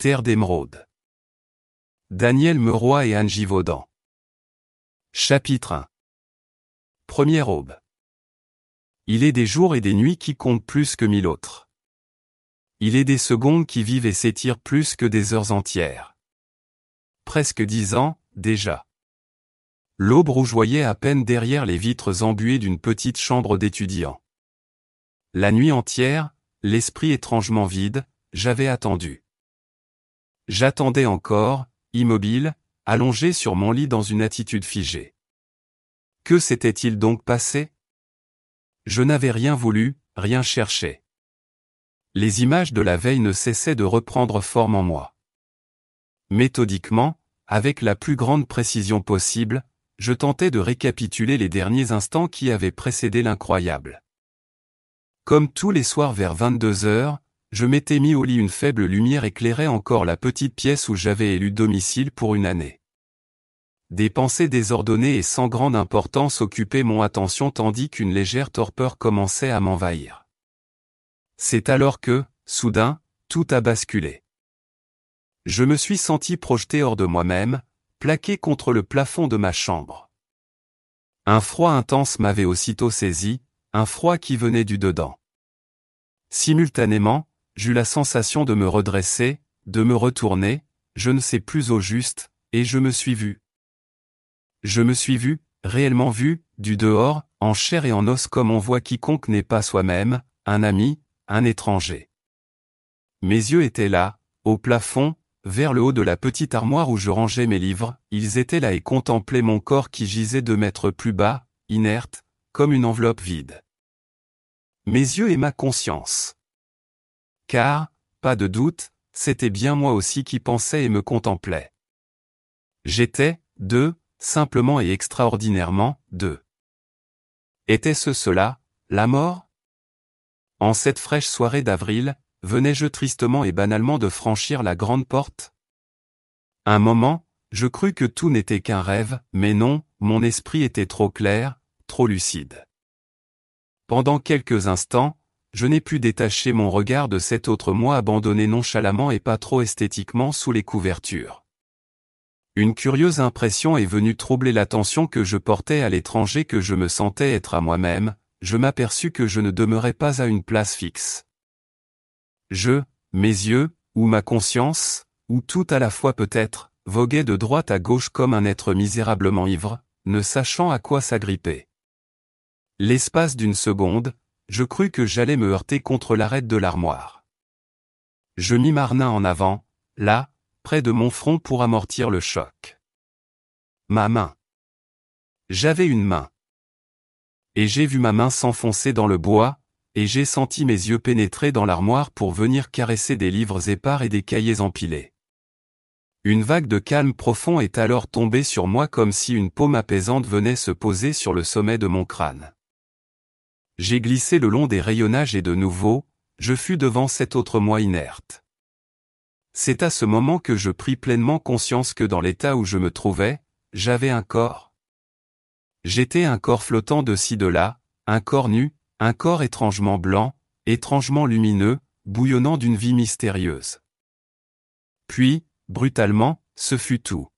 Terre d'émeraude. Daniel Meroy et Anne Givaudan. Chapitre 1 Première aube. Il est des jours et des nuits qui comptent plus que mille autres. Il est des secondes qui vivent et s'étirent plus que des heures entières. Presque dix ans, déjà. L'aube rougeoyait à peine derrière les vitres embuées d'une petite chambre d'étudiant. La nuit entière, l'esprit étrangement vide, j'avais attendu. J'attendais encore, immobile, allongé sur mon lit dans une attitude figée. Que s'était-il donc passé? Je n'avais rien voulu, rien cherché. Les images de la veille ne cessaient de reprendre forme en moi. Méthodiquement, avec la plus grande précision possible, je tentais de récapituler les derniers instants qui avaient précédé l'incroyable. Comme tous les soirs vers 22 heures, je m'étais mis au lit une faible lumière éclairait encore la petite pièce où j'avais élu domicile pour une année. Des pensées désordonnées et sans grande importance occupaient mon attention tandis qu'une légère torpeur commençait à m'envahir. C'est alors que, soudain, tout a basculé. Je me suis senti projeté hors de moi-même, plaqué contre le plafond de ma chambre. Un froid intense m'avait aussitôt saisi, un froid qui venait du dedans. Simultanément, j'eus la sensation de me redresser, de me retourner, je ne sais plus au juste, et je me suis vu. Je me suis vu, réellement vu, du dehors, en chair et en os comme on voit quiconque n'est pas soi-même, un ami, un étranger. Mes yeux étaient là, au plafond, vers le haut de la petite armoire où je rangeais mes livres, ils étaient là et contemplaient mon corps qui gisait deux mètres plus bas, inerte, comme une enveloppe vide. Mes yeux et ma conscience. Car, pas de doute, c'était bien moi aussi qui pensais et me contemplais. J'étais, deux, simplement et extraordinairement, deux. Était-ce cela, la mort? En cette fraîche soirée d'avril, venais-je tristement et banalement de franchir la grande porte? Un moment, je crus que tout n'était qu'un rêve, mais non, mon esprit était trop clair, trop lucide. Pendant quelques instants, je n'ai pu détacher mon regard de cet autre moi abandonné nonchalamment et pas trop esthétiquement sous les couvertures. Une curieuse impression est venue troubler l'attention que je portais à l'étranger que je me sentais être à moi-même, je m'aperçus que je ne demeurais pas à une place fixe. Je, mes yeux, ou ma conscience, ou tout à la fois peut-être, voguais de droite à gauche comme un être misérablement ivre, ne sachant à quoi s'agripper. L'espace d'une seconde, je crus que j'allais me heurter contre l'arête de l'armoire. Je mis Marnin en avant, là, près de mon front pour amortir le choc. Ma main. J'avais une main. Et j'ai vu ma main s'enfoncer dans le bois, et j'ai senti mes yeux pénétrer dans l'armoire pour venir caresser des livres épars et des cahiers empilés. Une vague de calme profond est alors tombée sur moi comme si une paume apaisante venait se poser sur le sommet de mon crâne. J'ai glissé le long des rayonnages et de nouveau, je fus devant cet autre moi inerte. C'est à ce moment que je pris pleinement conscience que dans l'état où je me trouvais, j'avais un corps. J'étais un corps flottant de ci de là, un corps nu, un corps étrangement blanc, étrangement lumineux, bouillonnant d'une vie mystérieuse. Puis, brutalement, ce fut tout.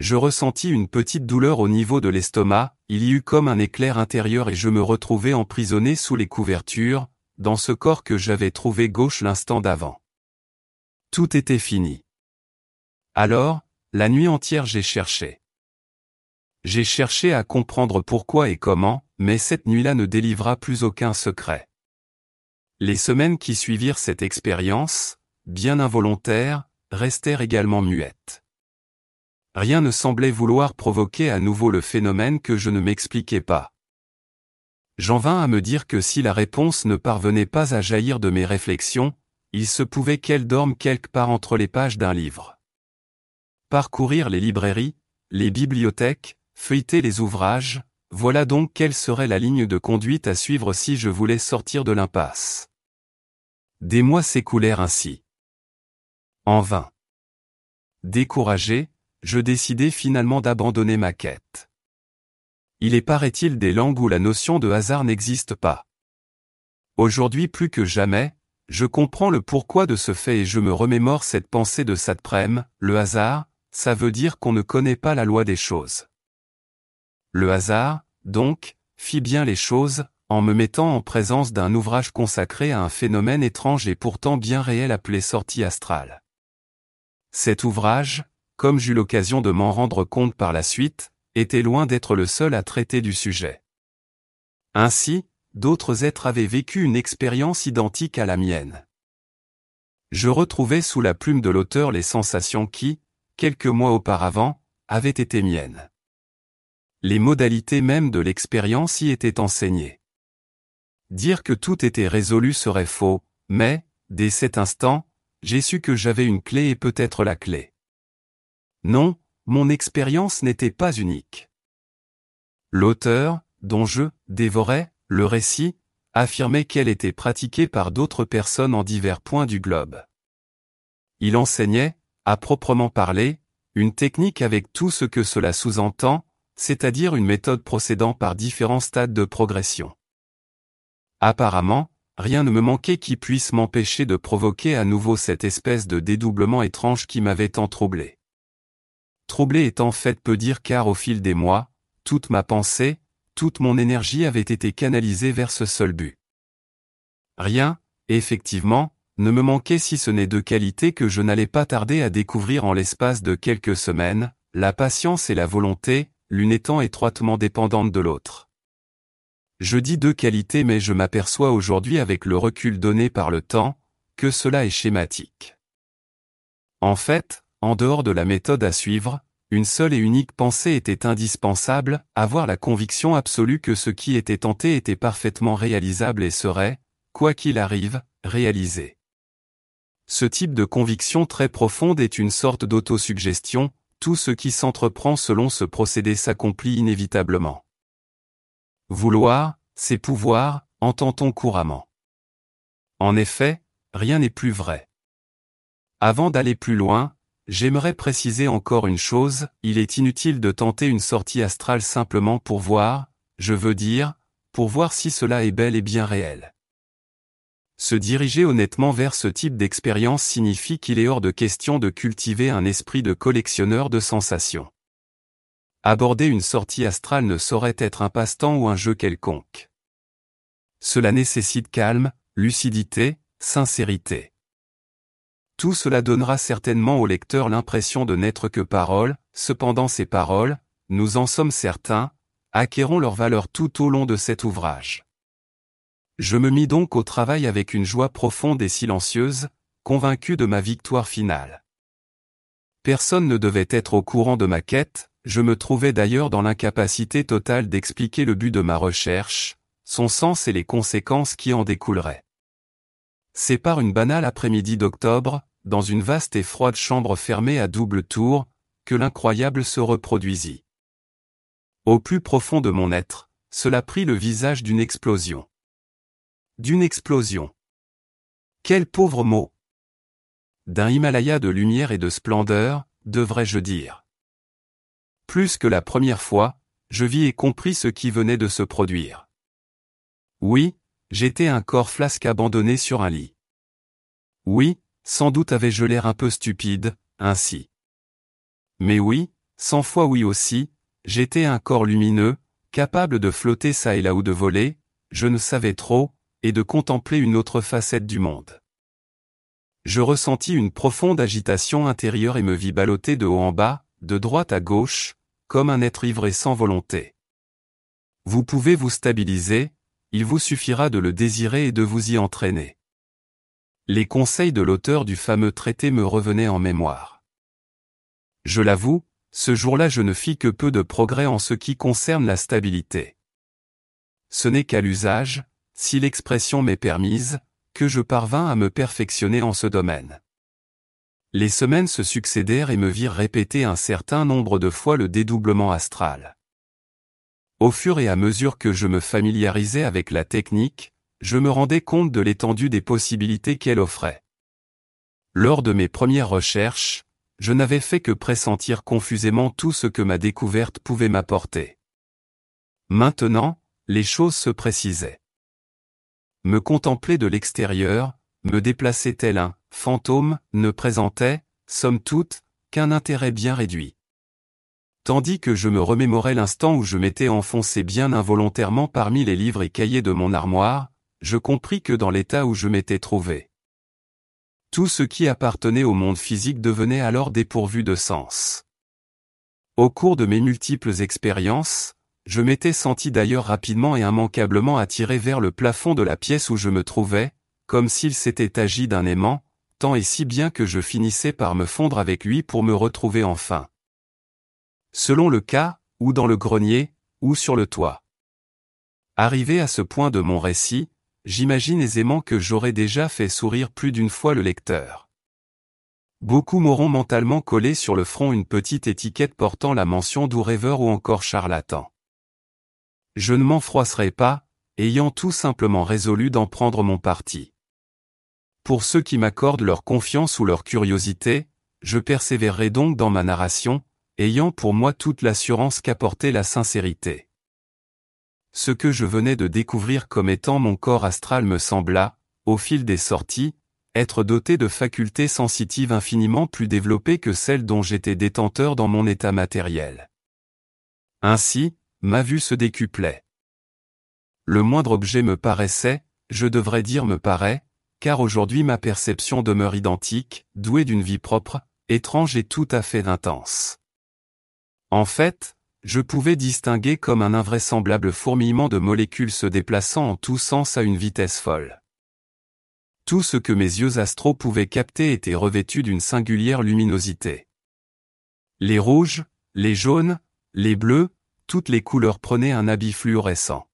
Je ressentis une petite douleur au niveau de l'estomac, il y eut comme un éclair intérieur et je me retrouvai emprisonné sous les couvertures, dans ce corps que j'avais trouvé gauche l'instant d'avant. Tout était fini. Alors, la nuit entière j'ai cherché. J'ai cherché à comprendre pourquoi et comment, mais cette nuit-là ne délivra plus aucun secret. Les semaines qui suivirent cette expérience, bien involontaires, restèrent également muettes. Rien ne semblait vouloir provoquer à nouveau le phénomène que je ne m'expliquais pas. J'en vins à me dire que si la réponse ne parvenait pas à jaillir de mes réflexions, il se pouvait qu'elle dorme quelque part entre les pages d'un livre. Parcourir les librairies, les bibliothèques, feuilleter les ouvrages, voilà donc quelle serait la ligne de conduite à suivre si je voulais sortir de l'impasse. Des mois s'écoulèrent ainsi. En vain. Découragé, je décidai finalement d'abandonner ma quête. Il est paraît-il des langues où la notion de hasard n'existe pas. Aujourd'hui plus que jamais, je comprends le pourquoi de ce fait et je me remémore cette pensée de Satprem, le hasard, ça veut dire qu'on ne connaît pas la loi des choses. Le hasard, donc, fit bien les choses, en me mettant en présence d'un ouvrage consacré à un phénomène étrange et pourtant bien réel appelé sortie astrale. Cet ouvrage, comme j'eus l'occasion de m'en rendre compte par la suite, était loin d'être le seul à traiter du sujet. Ainsi, d'autres êtres avaient vécu une expérience identique à la mienne. Je retrouvais sous la plume de l'auteur les sensations qui, quelques mois auparavant, avaient été miennes. Les modalités mêmes de l'expérience y étaient enseignées. Dire que tout était résolu serait faux, mais, dès cet instant, j'ai su que j'avais une clé et peut-être la clé. Non, mon expérience n'était pas unique. L'auteur, dont je dévorais le récit, affirmait qu'elle était pratiquée par d'autres personnes en divers points du globe. Il enseignait, à proprement parler, une technique avec tout ce que cela sous-entend, c'est-à-dire une méthode procédant par différents stades de progression. Apparemment, rien ne me manquait qui puisse m'empêcher de provoquer à nouveau cette espèce de dédoublement étrange qui m'avait tant troublé. Troublé est en fait peu dire car au fil des mois, toute ma pensée, toute mon énergie avait été canalisée vers ce seul but. Rien, effectivement, ne me manquait si ce n'est deux qualités que je n'allais pas tarder à découvrir en l'espace de quelques semaines, la patience et la volonté, l'une étant étroitement dépendante de l'autre. Je dis deux qualités mais je m'aperçois aujourd'hui avec le recul donné par le temps, que cela est schématique. En fait, en dehors de la méthode à suivre, une seule et unique pensée était indispensable, avoir la conviction absolue que ce qui était tenté était parfaitement réalisable et serait, quoi qu'il arrive, réalisé. Ce type de conviction très profonde est une sorte d'autosuggestion, tout ce qui s'entreprend selon ce procédé s'accomplit inévitablement. Vouloir, c'est pouvoir, entend-on couramment. En effet, rien n'est plus vrai. Avant d'aller plus loin, J'aimerais préciser encore une chose, il est inutile de tenter une sortie astrale simplement pour voir, je veux dire, pour voir si cela est bel et bien réel. Se diriger honnêtement vers ce type d'expérience signifie qu'il est hors de question de cultiver un esprit de collectionneur de sensations. Aborder une sortie astrale ne saurait être un passe-temps ou un jeu quelconque. Cela nécessite calme, lucidité, sincérité. Tout cela donnera certainement au lecteur l'impression de n'être que paroles, cependant ces paroles, nous en sommes certains, acquerront leur valeur tout au long de cet ouvrage. Je me mis donc au travail avec une joie profonde et silencieuse, convaincu de ma victoire finale. Personne ne devait être au courant de ma quête, je me trouvais d'ailleurs dans l'incapacité totale d'expliquer le but de ma recherche, son sens et les conséquences qui en découleraient. C'est par une banale après-midi d'octobre, dans une vaste et froide chambre fermée à double tour, que l'incroyable se reproduisit. Au plus profond de mon être, cela prit le visage d'une explosion. D'une explosion. Quel pauvre mot. D'un Himalaya de lumière et de splendeur, devrais-je dire. Plus que la première fois, je vis et compris ce qui venait de se produire. Oui, j'étais un corps flasque abandonné sur un lit. Oui, sans doute avais-je l'air un peu stupide, ainsi. Mais oui, cent fois oui aussi, j'étais un corps lumineux, capable de flotter ça et là ou de voler, je ne savais trop, et de contempler une autre facette du monde. Je ressentis une profonde agitation intérieure et me vis balloter de haut en bas, de droite à gauche, comme un être ivré sans volonté. Vous pouvez vous stabiliser, il vous suffira de le désirer et de vous y entraîner. Les conseils de l'auteur du fameux traité me revenaient en mémoire. Je l'avoue, ce jour-là je ne fis que peu de progrès en ce qui concerne la stabilité. Ce n'est qu'à l'usage, si l'expression m'est permise, que je parvins à me perfectionner en ce domaine. Les semaines se succédèrent et me virent répéter un certain nombre de fois le dédoublement astral. Au fur et à mesure que je me familiarisais avec la technique, je me rendais compte de l'étendue des possibilités qu'elle offrait. Lors de mes premières recherches, je n'avais fait que pressentir confusément tout ce que ma découverte pouvait m'apporter. Maintenant, les choses se précisaient. Me contempler de l'extérieur, me déplacer tel un fantôme, ne présentait, somme toute, qu'un intérêt bien réduit. Tandis que je me remémorais l'instant où je m'étais enfoncé bien involontairement parmi les livres et cahiers de mon armoire, je compris que dans l'état où je m'étais trouvé, tout ce qui appartenait au monde physique devenait alors dépourvu de sens. Au cours de mes multiples expériences, je m'étais senti d'ailleurs rapidement et immanquablement attiré vers le plafond de la pièce où je me trouvais, comme s'il s'était agi d'un aimant, tant et si bien que je finissais par me fondre avec lui pour me retrouver enfin. Selon le cas, ou dans le grenier, ou sur le toit. Arrivé à ce point de mon récit, j'imagine aisément que j'aurais déjà fait sourire plus d'une fois le lecteur. Beaucoup m'auront mentalement collé sur le front une petite étiquette portant la mention doux rêveur ou encore charlatan. Je ne m'en froisserai pas, ayant tout simplement résolu d'en prendre mon parti. Pour ceux qui m'accordent leur confiance ou leur curiosité, je persévérerai donc dans ma narration, ayant pour moi toute l'assurance qu'apportait la sincérité. Ce que je venais de découvrir comme étant mon corps astral me sembla, au fil des sorties, être doté de facultés sensitives infiniment plus développées que celles dont j'étais détenteur dans mon état matériel. Ainsi, ma vue se décuplait. Le moindre objet me paraissait, je devrais dire me paraît, car aujourd'hui ma perception demeure identique, douée d'une vie propre, étrange et tout à fait intense. En fait, je pouvais distinguer comme un invraisemblable fourmillement de molécules se déplaçant en tous sens à une vitesse folle. Tout ce que mes yeux astraux pouvaient capter était revêtu d'une singulière luminosité. Les rouges, les jaunes, les bleus, toutes les couleurs prenaient un habit fluorescent.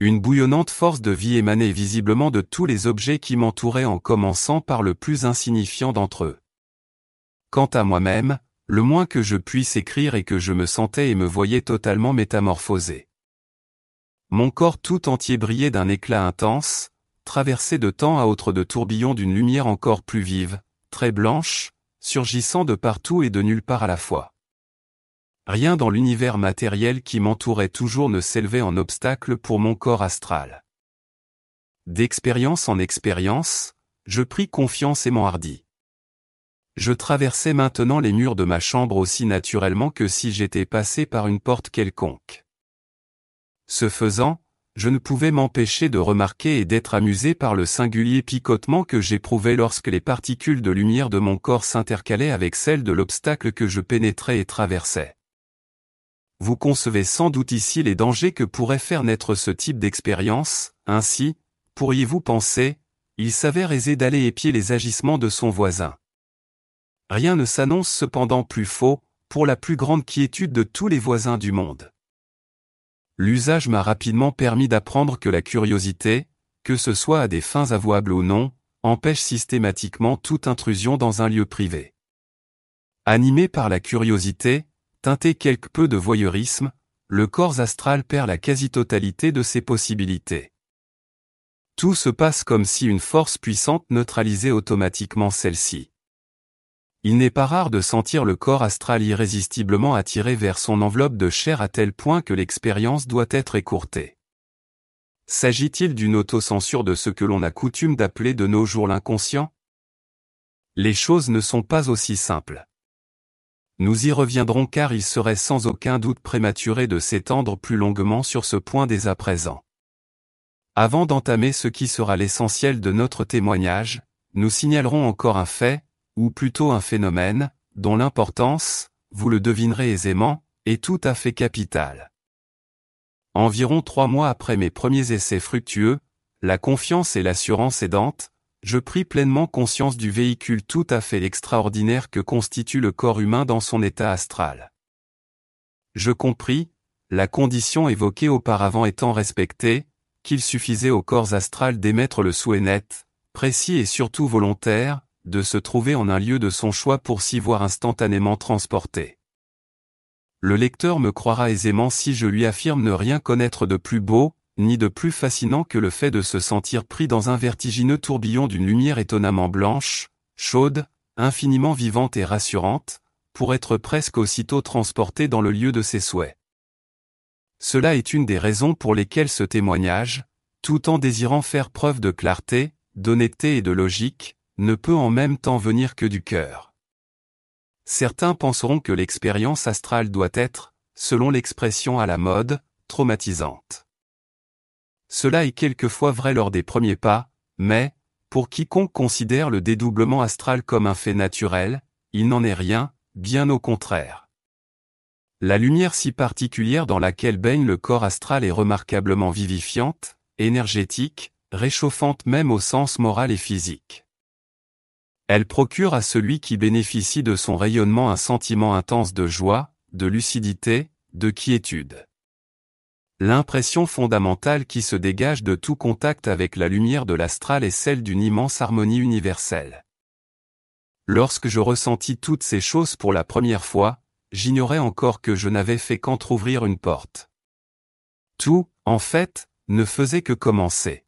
Une bouillonnante force de vie émanait visiblement de tous les objets qui m'entouraient en commençant par le plus insignifiant d'entre eux. Quant à moi-même, le moins que je puisse écrire est que je me sentais et me voyais totalement métamorphosé. Mon corps tout entier brillait d'un éclat intense, traversé de temps à autre de tourbillons d'une lumière encore plus vive, très blanche, surgissant de partout et de nulle part à la fois. Rien dans l'univers matériel qui m'entourait toujours ne s'élevait en obstacle pour mon corps astral. D'expérience en expérience, je pris confiance et m'enhardis. Je traversais maintenant les murs de ma chambre aussi naturellement que si j'étais passé par une porte quelconque. Ce faisant, je ne pouvais m'empêcher de remarquer et d'être amusé par le singulier picotement que j'éprouvais lorsque les particules de lumière de mon corps s'intercalaient avec celles de l'obstacle que je pénétrais et traversais. Vous concevez sans doute ici les dangers que pourrait faire naître ce type d'expérience, ainsi, pourriez-vous penser, il s'avère aisé d'aller épier les agissements de son voisin. Rien ne s'annonce cependant plus faux, pour la plus grande quiétude de tous les voisins du monde. L'usage m'a rapidement permis d'apprendre que la curiosité, que ce soit à des fins avouables ou non, empêche systématiquement toute intrusion dans un lieu privé. Animé par la curiosité, teinté quelque peu de voyeurisme, le corps astral perd la quasi-totalité de ses possibilités. Tout se passe comme si une force puissante neutralisait automatiquement celle-ci. Il n'est pas rare de sentir le corps astral irrésistiblement attiré vers son enveloppe de chair à tel point que l'expérience doit être écourtée. S'agit-il d'une autocensure de ce que l'on a coutume d'appeler de nos jours l'inconscient? Les choses ne sont pas aussi simples. Nous y reviendrons car il serait sans aucun doute prématuré de s'étendre plus longuement sur ce point dès à présent. Avant d'entamer ce qui sera l'essentiel de notre témoignage, nous signalerons encore un fait, ou plutôt un phénomène, dont l'importance, vous le devinerez aisément, est tout à fait capitale. Environ trois mois après mes premiers essais fructueux, la confiance et l'assurance aidantes, je pris pleinement conscience du véhicule tout à fait extraordinaire que constitue le corps humain dans son état astral. Je compris, la condition évoquée auparavant étant respectée, qu'il suffisait au corps astral d'émettre le souhait net, précis et surtout volontaire, de se trouver en un lieu de son choix pour s'y voir instantanément transporté. Le lecteur me croira aisément si je lui affirme ne rien connaître de plus beau, ni de plus fascinant que le fait de se sentir pris dans un vertigineux tourbillon d'une lumière étonnamment blanche, chaude, infiniment vivante et rassurante, pour être presque aussitôt transporté dans le lieu de ses souhaits. Cela est une des raisons pour lesquelles ce témoignage, tout en désirant faire preuve de clarté, d'honnêteté et de logique, ne peut en même temps venir que du cœur. Certains penseront que l'expérience astrale doit être, selon l'expression à la mode, traumatisante. Cela est quelquefois vrai lors des premiers pas, mais, pour quiconque considère le dédoublement astral comme un fait naturel, il n'en est rien, bien au contraire. La lumière si particulière dans laquelle baigne le corps astral est remarquablement vivifiante, énergétique, réchauffante même au sens moral et physique. Elle procure à celui qui bénéficie de son rayonnement un sentiment intense de joie, de lucidité, de quiétude. L'impression fondamentale qui se dégage de tout contact avec la lumière de l'astral est celle d'une immense harmonie universelle. Lorsque je ressentis toutes ces choses pour la première fois, j'ignorais encore que je n'avais fait qu'entr'ouvrir une porte. Tout, en fait, ne faisait que commencer.